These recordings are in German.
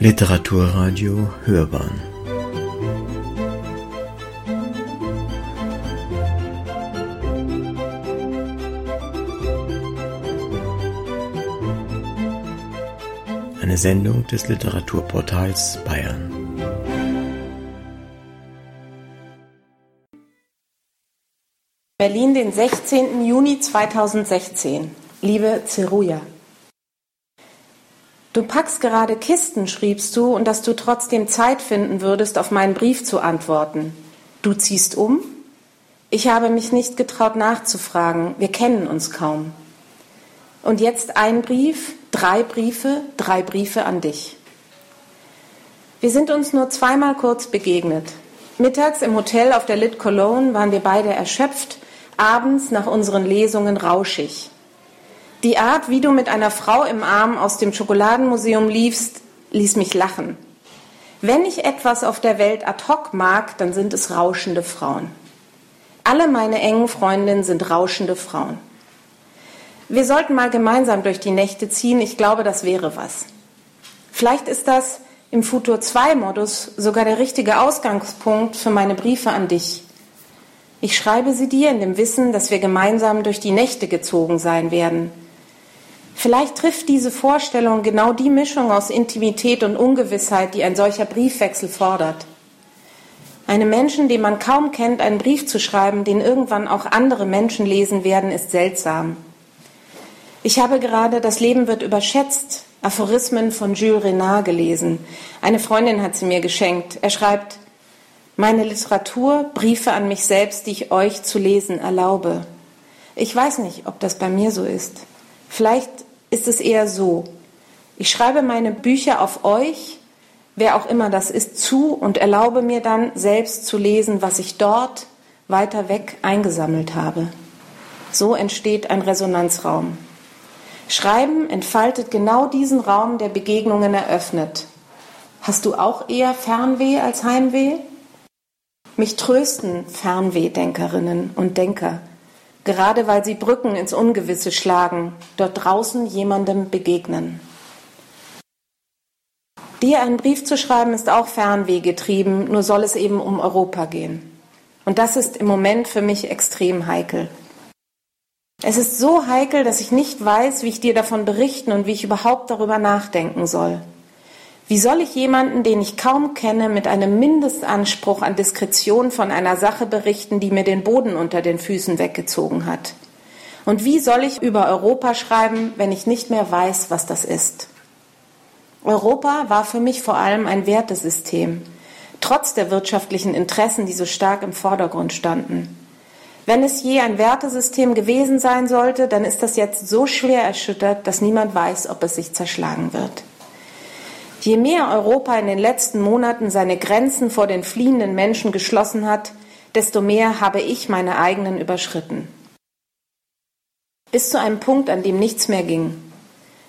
Literaturradio Hörbahn Eine Sendung des Literaturportals Bayern. Berlin, den 16. Juni 2016. Liebe Zeruja. Du packst gerade Kisten, schriebst du, und dass du trotzdem Zeit finden würdest, auf meinen Brief zu antworten. Du ziehst um? Ich habe mich nicht getraut nachzufragen. Wir kennen uns kaum. Und jetzt ein Brief, drei Briefe, drei Briefe an dich. Wir sind uns nur zweimal kurz begegnet. Mittags im Hotel auf der Lit Cologne waren wir beide erschöpft, abends nach unseren Lesungen rauschig. Die Art, wie du mit einer Frau im Arm aus dem Schokoladenmuseum liefst, ließ mich lachen. Wenn ich etwas auf der Welt ad hoc mag, dann sind es rauschende Frauen. Alle meine engen Freundinnen sind rauschende Frauen. Wir sollten mal gemeinsam durch die Nächte ziehen. Ich glaube, das wäre was. Vielleicht ist das im Futur 2 Modus sogar der richtige Ausgangspunkt für meine Briefe an dich. Ich schreibe sie dir in dem Wissen, dass wir gemeinsam durch die Nächte gezogen sein werden Vielleicht trifft diese Vorstellung genau die Mischung aus Intimität und Ungewissheit, die ein solcher Briefwechsel fordert. Einem Menschen, den man kaum kennt, einen Brief zu schreiben, den irgendwann auch andere Menschen lesen werden, ist seltsam. Ich habe gerade Das Leben wird überschätzt, Aphorismen von Jules Renard gelesen. Eine Freundin hat sie mir geschenkt. Er schreibt, meine Literatur, Briefe an mich selbst, die ich euch zu lesen erlaube. Ich weiß nicht, ob das bei mir so ist. Vielleicht ist es eher so, ich schreibe meine Bücher auf euch, wer auch immer das ist, zu und erlaube mir dann selbst zu lesen, was ich dort weiter weg eingesammelt habe. So entsteht ein Resonanzraum. Schreiben entfaltet genau diesen Raum, der Begegnungen eröffnet. Hast du auch eher Fernweh als Heimweh? Mich trösten Fernwehdenkerinnen und Denker gerade weil sie Brücken ins Ungewisse schlagen, dort draußen jemandem begegnen. Dir einen Brief zu schreiben ist auch Fernweh getrieben, nur soll es eben um Europa gehen. Und das ist im Moment für mich extrem heikel. Es ist so heikel, dass ich nicht weiß, wie ich dir davon berichten und wie ich überhaupt darüber nachdenken soll. Wie soll ich jemanden, den ich kaum kenne, mit einem Mindestanspruch an Diskretion von einer Sache berichten, die mir den Boden unter den Füßen weggezogen hat? Und wie soll ich über Europa schreiben, wenn ich nicht mehr weiß, was das ist? Europa war für mich vor allem ein Wertesystem, trotz der wirtschaftlichen Interessen, die so stark im Vordergrund standen. Wenn es je ein Wertesystem gewesen sein sollte, dann ist das jetzt so schwer erschüttert, dass niemand weiß, ob es sich zerschlagen wird. Je mehr Europa in den letzten Monaten seine Grenzen vor den fliehenden Menschen geschlossen hat, desto mehr habe ich meine eigenen überschritten. Bis zu einem Punkt, an dem nichts mehr ging.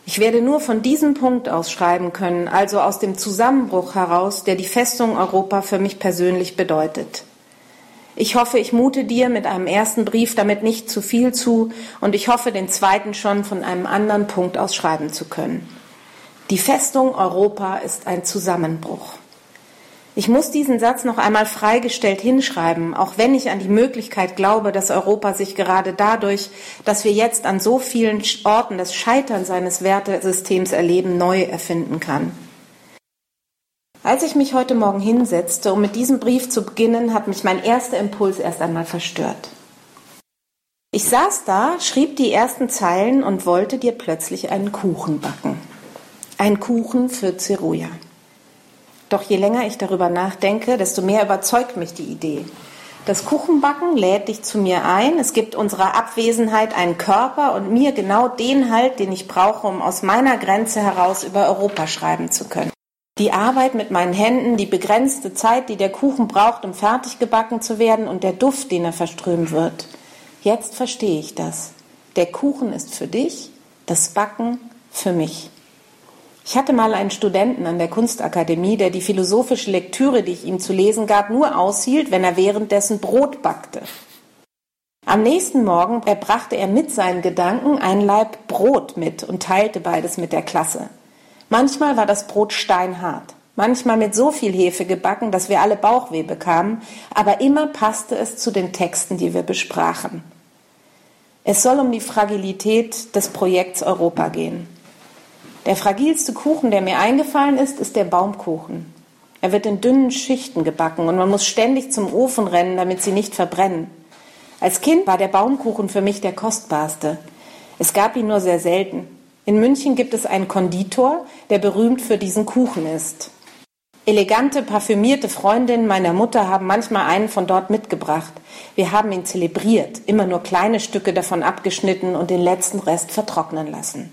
Ich werde nur von diesem Punkt aus schreiben können, also aus dem Zusammenbruch heraus, der die Festung Europa für mich persönlich bedeutet. Ich hoffe, ich mute dir mit einem ersten Brief damit nicht zu viel zu und ich hoffe, den zweiten schon von einem anderen Punkt aus schreiben zu können. Die Festung Europa ist ein Zusammenbruch. Ich muss diesen Satz noch einmal freigestellt hinschreiben, auch wenn ich an die Möglichkeit glaube, dass Europa sich gerade dadurch, dass wir jetzt an so vielen Orten das Scheitern seines Wertesystems erleben, neu erfinden kann. Als ich mich heute Morgen hinsetzte, um mit diesem Brief zu beginnen, hat mich mein erster Impuls erst einmal verstört. Ich saß da, schrieb die ersten Zeilen und wollte dir plötzlich einen Kuchen backen. Ein Kuchen für Zeruja. Doch je länger ich darüber nachdenke, desto mehr überzeugt mich die Idee. Das Kuchenbacken lädt dich zu mir ein. Es gibt unserer Abwesenheit einen Körper und mir genau den Halt, den ich brauche, um aus meiner Grenze heraus über Europa schreiben zu können. Die Arbeit mit meinen Händen, die begrenzte Zeit, die der Kuchen braucht, um fertig gebacken zu werden und der Duft, den er verströmen wird. Jetzt verstehe ich das. Der Kuchen ist für dich, das Backen für mich. Ich hatte mal einen Studenten an der Kunstakademie, der die philosophische Lektüre, die ich ihm zu lesen gab, nur aushielt, wenn er währenddessen Brot backte. Am nächsten Morgen brachte er mit seinen Gedanken ein Laib Brot mit und teilte beides mit der Klasse. Manchmal war das Brot steinhart, manchmal mit so viel Hefe gebacken, dass wir alle Bauchweh bekamen, aber immer passte es zu den Texten, die wir besprachen. Es soll um die Fragilität des Projekts Europa gehen. Der fragilste Kuchen, der mir eingefallen ist, ist der Baumkuchen. Er wird in dünnen Schichten gebacken und man muss ständig zum Ofen rennen, damit sie nicht verbrennen. Als Kind war der Baumkuchen für mich der kostbarste. Es gab ihn nur sehr selten. In München gibt es einen Konditor, der berühmt für diesen Kuchen ist. Elegante, parfümierte Freundinnen meiner Mutter haben manchmal einen von dort mitgebracht. Wir haben ihn zelebriert, immer nur kleine Stücke davon abgeschnitten und den letzten Rest vertrocknen lassen.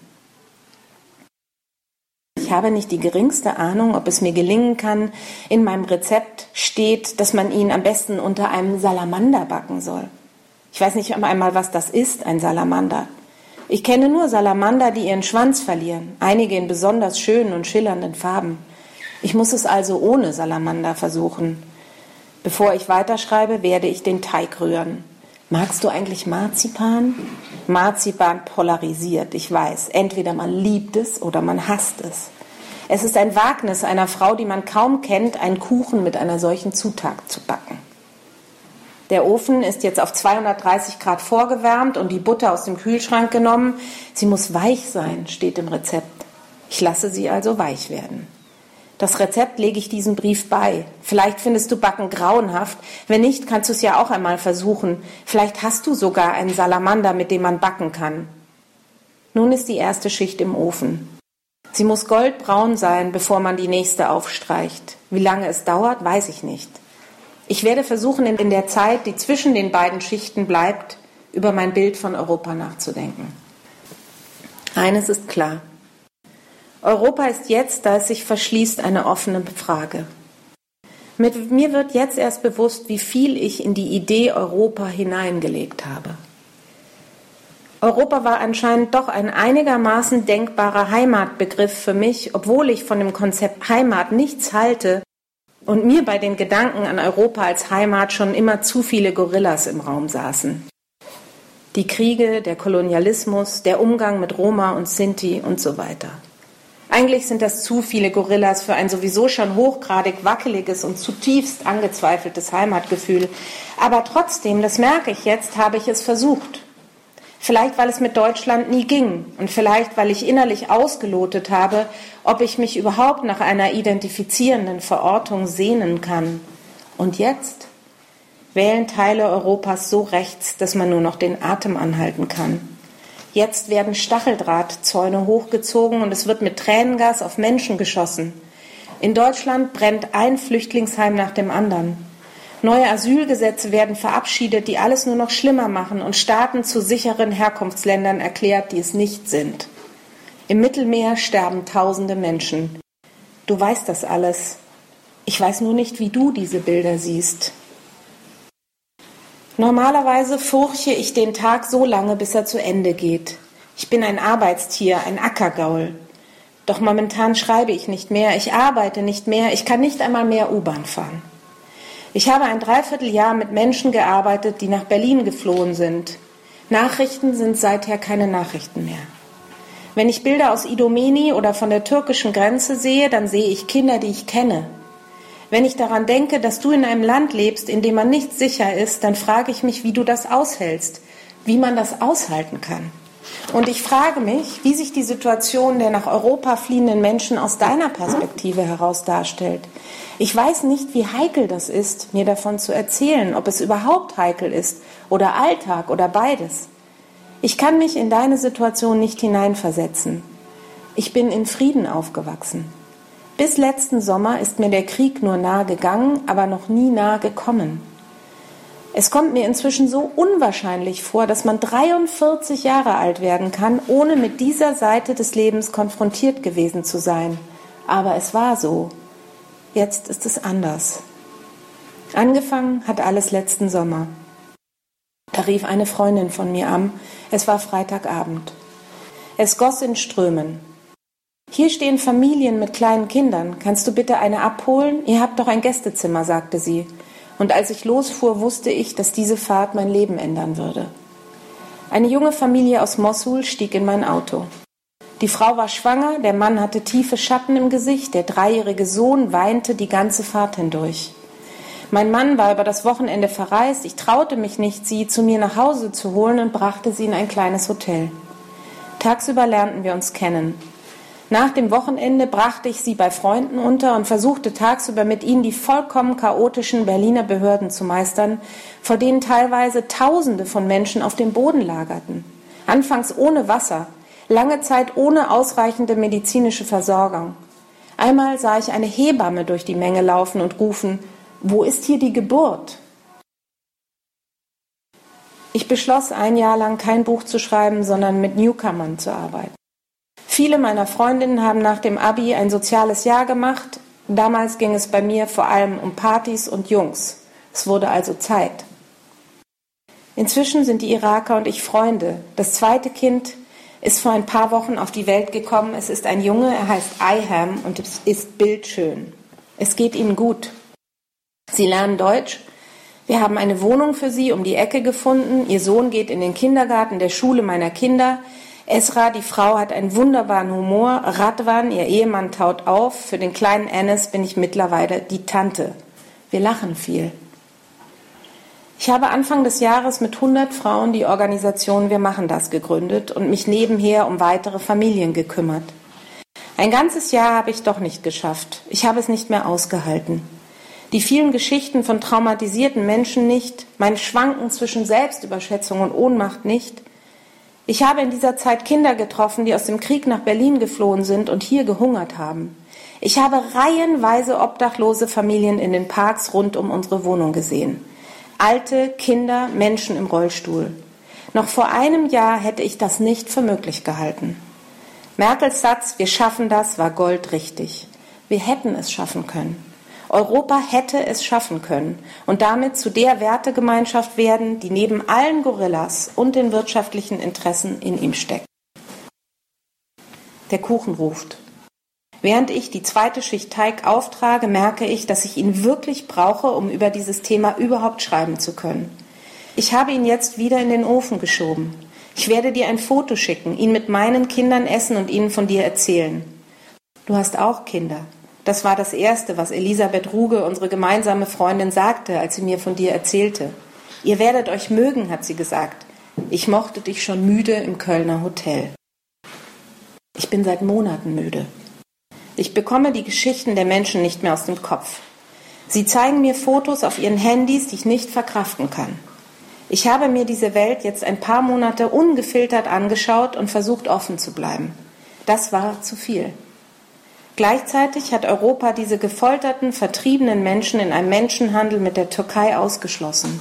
Ich habe nicht die geringste Ahnung, ob es mir gelingen kann. In meinem Rezept steht, dass man ihn am besten unter einem Salamander backen soll. Ich weiß nicht einmal, was das ist, ein Salamander. Ich kenne nur Salamander, die ihren Schwanz verlieren, einige in besonders schönen und schillernden Farben. Ich muss es also ohne Salamander versuchen. Bevor ich weiterschreibe, werde ich den Teig rühren. Magst du eigentlich Marzipan? Marzipan polarisiert, ich weiß. Entweder man liebt es oder man hasst es. Es ist ein Wagnis einer Frau, die man kaum kennt, einen Kuchen mit einer solchen Zutat zu backen. Der Ofen ist jetzt auf 230 Grad vorgewärmt und die Butter aus dem Kühlschrank genommen. Sie muss weich sein, steht im Rezept. Ich lasse sie also weich werden. Das Rezept lege ich diesem Brief bei. Vielleicht findest du Backen grauenhaft. Wenn nicht, kannst du es ja auch einmal versuchen. Vielleicht hast du sogar einen Salamander, mit dem man backen kann. Nun ist die erste Schicht im Ofen. Sie muss goldbraun sein, bevor man die nächste aufstreicht. Wie lange es dauert, weiß ich nicht. Ich werde versuchen, in der Zeit, die zwischen den beiden Schichten bleibt, über mein Bild von Europa nachzudenken. Eines ist klar. Europa ist jetzt, da es sich verschließt, eine offene Frage. Mit mir wird jetzt erst bewusst, wie viel ich in die Idee Europa hineingelegt habe. Europa war anscheinend doch ein einigermaßen denkbarer Heimatbegriff für mich, obwohl ich von dem Konzept Heimat nichts halte und mir bei den Gedanken an Europa als Heimat schon immer zu viele Gorillas im Raum saßen. Die Kriege, der Kolonialismus, der Umgang mit Roma und Sinti und so weiter. Eigentlich sind das zu viele Gorillas für ein sowieso schon hochgradig wackeliges und zutiefst angezweifeltes Heimatgefühl. Aber trotzdem, das merke ich jetzt, habe ich es versucht. Vielleicht, weil es mit Deutschland nie ging und vielleicht, weil ich innerlich ausgelotet habe, ob ich mich überhaupt nach einer identifizierenden Verortung sehnen kann. Und jetzt wählen Teile Europas so rechts, dass man nur noch den Atem anhalten kann. Jetzt werden Stacheldrahtzäune hochgezogen und es wird mit Tränengas auf Menschen geschossen. In Deutschland brennt ein Flüchtlingsheim nach dem anderen. Neue Asylgesetze werden verabschiedet, die alles nur noch schlimmer machen und Staaten zu sicheren Herkunftsländern erklärt, die es nicht sind. Im Mittelmeer sterben tausende Menschen. Du weißt das alles. Ich weiß nur nicht, wie du diese Bilder siehst. Normalerweise furche ich den Tag so lange, bis er zu Ende geht. Ich bin ein Arbeitstier, ein Ackergaul. Doch momentan schreibe ich nicht mehr, ich arbeite nicht mehr, ich kann nicht einmal mehr U-Bahn fahren. Ich habe ein Dreivierteljahr mit Menschen gearbeitet, die nach Berlin geflohen sind. Nachrichten sind seither keine Nachrichten mehr. Wenn ich Bilder aus Idomeni oder von der türkischen Grenze sehe, dann sehe ich Kinder, die ich kenne, wenn ich daran denke, dass du in einem Land lebst, in dem man nicht sicher ist, dann frage ich mich, wie du das aushältst, wie man das aushalten kann. Und ich frage mich, wie sich die Situation der nach Europa fliehenden Menschen aus deiner Perspektive heraus darstellt. Ich weiß nicht, wie heikel das ist, mir davon zu erzählen, ob es überhaupt heikel ist oder Alltag oder beides. Ich kann mich in deine Situation nicht hineinversetzen. Ich bin in Frieden aufgewachsen. Bis letzten Sommer ist mir der Krieg nur nahe gegangen, aber noch nie nahe gekommen. Es kommt mir inzwischen so unwahrscheinlich vor, dass man 43 Jahre alt werden kann, ohne mit dieser Seite des Lebens konfrontiert gewesen zu sein. Aber es war so. Jetzt ist es anders. Angefangen hat alles letzten Sommer. Da rief eine Freundin von mir an. Es war Freitagabend. Es goss in Strömen. Hier stehen Familien mit kleinen Kindern. Kannst du bitte eine abholen? Ihr habt doch ein Gästezimmer, sagte sie. Und als ich losfuhr, wusste ich, dass diese Fahrt mein Leben ändern würde. Eine junge Familie aus Mossul stieg in mein Auto. Die Frau war schwanger, der Mann hatte tiefe Schatten im Gesicht, der dreijährige Sohn weinte die ganze Fahrt hindurch. Mein Mann war über das Wochenende verreist, ich traute mich nicht, sie zu mir nach Hause zu holen und brachte sie in ein kleines Hotel. Tagsüber lernten wir uns kennen. Nach dem Wochenende brachte ich sie bei Freunden unter und versuchte tagsüber mit ihnen die vollkommen chaotischen Berliner Behörden zu meistern, vor denen teilweise Tausende von Menschen auf dem Boden lagerten. Anfangs ohne Wasser, lange Zeit ohne ausreichende medizinische Versorgung. Einmal sah ich eine Hebamme durch die Menge laufen und rufen, wo ist hier die Geburt? Ich beschloss ein Jahr lang kein Buch zu schreiben, sondern mit Newcomern zu arbeiten. Viele meiner Freundinnen haben nach dem Abi ein soziales Jahr gemacht. Damals ging es bei mir vor allem um Partys und Jungs. Es wurde also Zeit. Inzwischen sind die Iraker und ich Freunde. Das zweite Kind ist vor ein paar Wochen auf die Welt gekommen. Es ist ein Junge, er heißt Iham und ist bildschön. Es geht ihnen gut. Sie lernen Deutsch. Wir haben eine Wohnung für sie um die Ecke gefunden. Ihr Sohn geht in den Kindergarten der Schule meiner Kinder. Esra, die Frau, hat einen wunderbaren Humor. Radwan, ihr Ehemann, taut auf. Für den kleinen Ennis bin ich mittlerweile die Tante. Wir lachen viel. Ich habe Anfang des Jahres mit 100 Frauen die Organisation Wir machen das gegründet und mich nebenher um weitere Familien gekümmert. Ein ganzes Jahr habe ich doch nicht geschafft. Ich habe es nicht mehr ausgehalten. Die vielen Geschichten von traumatisierten Menschen nicht, mein Schwanken zwischen Selbstüberschätzung und Ohnmacht nicht. Ich habe in dieser Zeit Kinder getroffen, die aus dem Krieg nach Berlin geflohen sind und hier gehungert haben. Ich habe reihenweise obdachlose Familien in den Parks rund um unsere Wohnung gesehen. Alte, Kinder, Menschen im Rollstuhl. Noch vor einem Jahr hätte ich das nicht für möglich gehalten. Merkels Satz, wir schaffen das, war goldrichtig. Wir hätten es schaffen können. Europa hätte es schaffen können und damit zu der Wertegemeinschaft werden, die neben allen Gorillas und den wirtschaftlichen Interessen in ihm steckt. Der Kuchen ruft. Während ich die zweite Schicht Teig auftrage, merke ich, dass ich ihn wirklich brauche, um über dieses Thema überhaupt schreiben zu können. Ich habe ihn jetzt wieder in den Ofen geschoben. Ich werde dir ein Foto schicken, ihn mit meinen Kindern essen und ihnen von dir erzählen. Du hast auch Kinder. Das war das Erste, was Elisabeth Ruge, unsere gemeinsame Freundin, sagte, als sie mir von dir erzählte. Ihr werdet euch mögen, hat sie gesagt. Ich mochte dich schon müde im Kölner Hotel. Ich bin seit Monaten müde. Ich bekomme die Geschichten der Menschen nicht mehr aus dem Kopf. Sie zeigen mir Fotos auf ihren Handys, die ich nicht verkraften kann. Ich habe mir diese Welt jetzt ein paar Monate ungefiltert angeschaut und versucht offen zu bleiben. Das war zu viel. Gleichzeitig hat Europa diese gefolterten, vertriebenen Menschen in einem Menschenhandel mit der Türkei ausgeschlossen.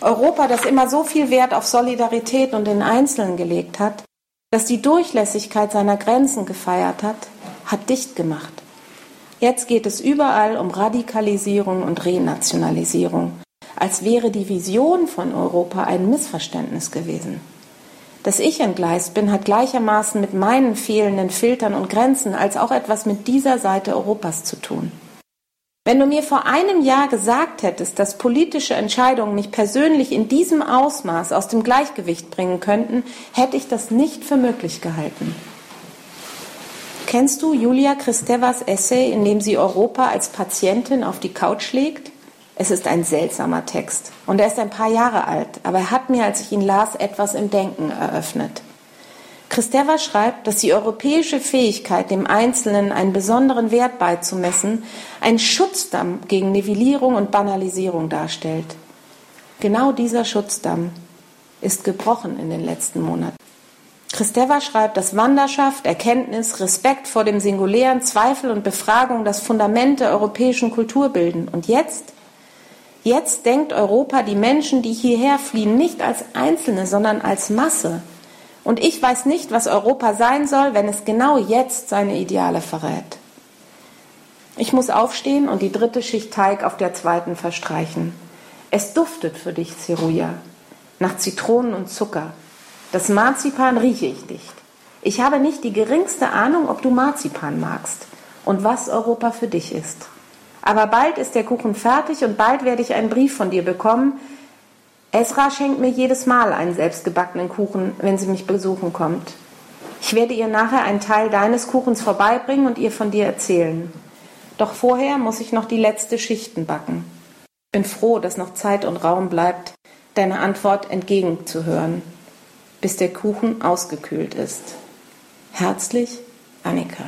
Europa, das immer so viel Wert auf Solidarität und den Einzelnen gelegt hat, das die Durchlässigkeit seiner Grenzen gefeiert hat, hat dicht gemacht. Jetzt geht es überall um Radikalisierung und Renationalisierung, als wäre die Vision von Europa ein Missverständnis gewesen. Dass ich entgleist bin, hat gleichermaßen mit meinen fehlenden Filtern und Grenzen als auch etwas mit dieser Seite Europas zu tun. Wenn du mir vor einem Jahr gesagt hättest, dass politische Entscheidungen mich persönlich in diesem Ausmaß aus dem Gleichgewicht bringen könnten, hätte ich das nicht für möglich gehalten. Kennst du Julia Kristevas Essay, in dem sie Europa als Patientin auf die Couch legt? Es ist ein seltsamer Text und er ist ein paar Jahre alt, aber er hat mir, als ich ihn las, etwas im Denken eröffnet. Christeva schreibt, dass die europäische Fähigkeit, dem Einzelnen einen besonderen Wert beizumessen, einen Schutzdamm gegen Nivellierung und Banalisierung darstellt. Genau dieser Schutzdamm ist gebrochen in den letzten Monaten. Christeva schreibt, dass Wanderschaft, Erkenntnis, Respekt vor dem Singulären, Zweifel und Befragung das Fundament der europäischen Kultur bilden. Und jetzt? Jetzt denkt Europa die Menschen, die hierher fliehen, nicht als Einzelne, sondern als Masse. Und ich weiß nicht, was Europa sein soll, wenn es genau jetzt seine Ideale verrät. Ich muss aufstehen und die dritte Schicht Teig auf der zweiten verstreichen. Es duftet für dich, Ceruja, nach Zitronen und Zucker. Das Marzipan rieche ich nicht. Ich habe nicht die geringste Ahnung, ob du Marzipan magst und was Europa für dich ist. Aber bald ist der Kuchen fertig und bald werde ich einen Brief von dir bekommen. Esra schenkt mir jedes Mal einen selbstgebackenen Kuchen, wenn sie mich besuchen kommt. Ich werde ihr nachher einen Teil deines Kuchens vorbeibringen und ihr von dir erzählen. Doch vorher muss ich noch die letzte Schichten backen. Bin froh, dass noch Zeit und Raum bleibt, deine Antwort entgegenzuhören, bis der Kuchen ausgekühlt ist. Herzlich, Annika.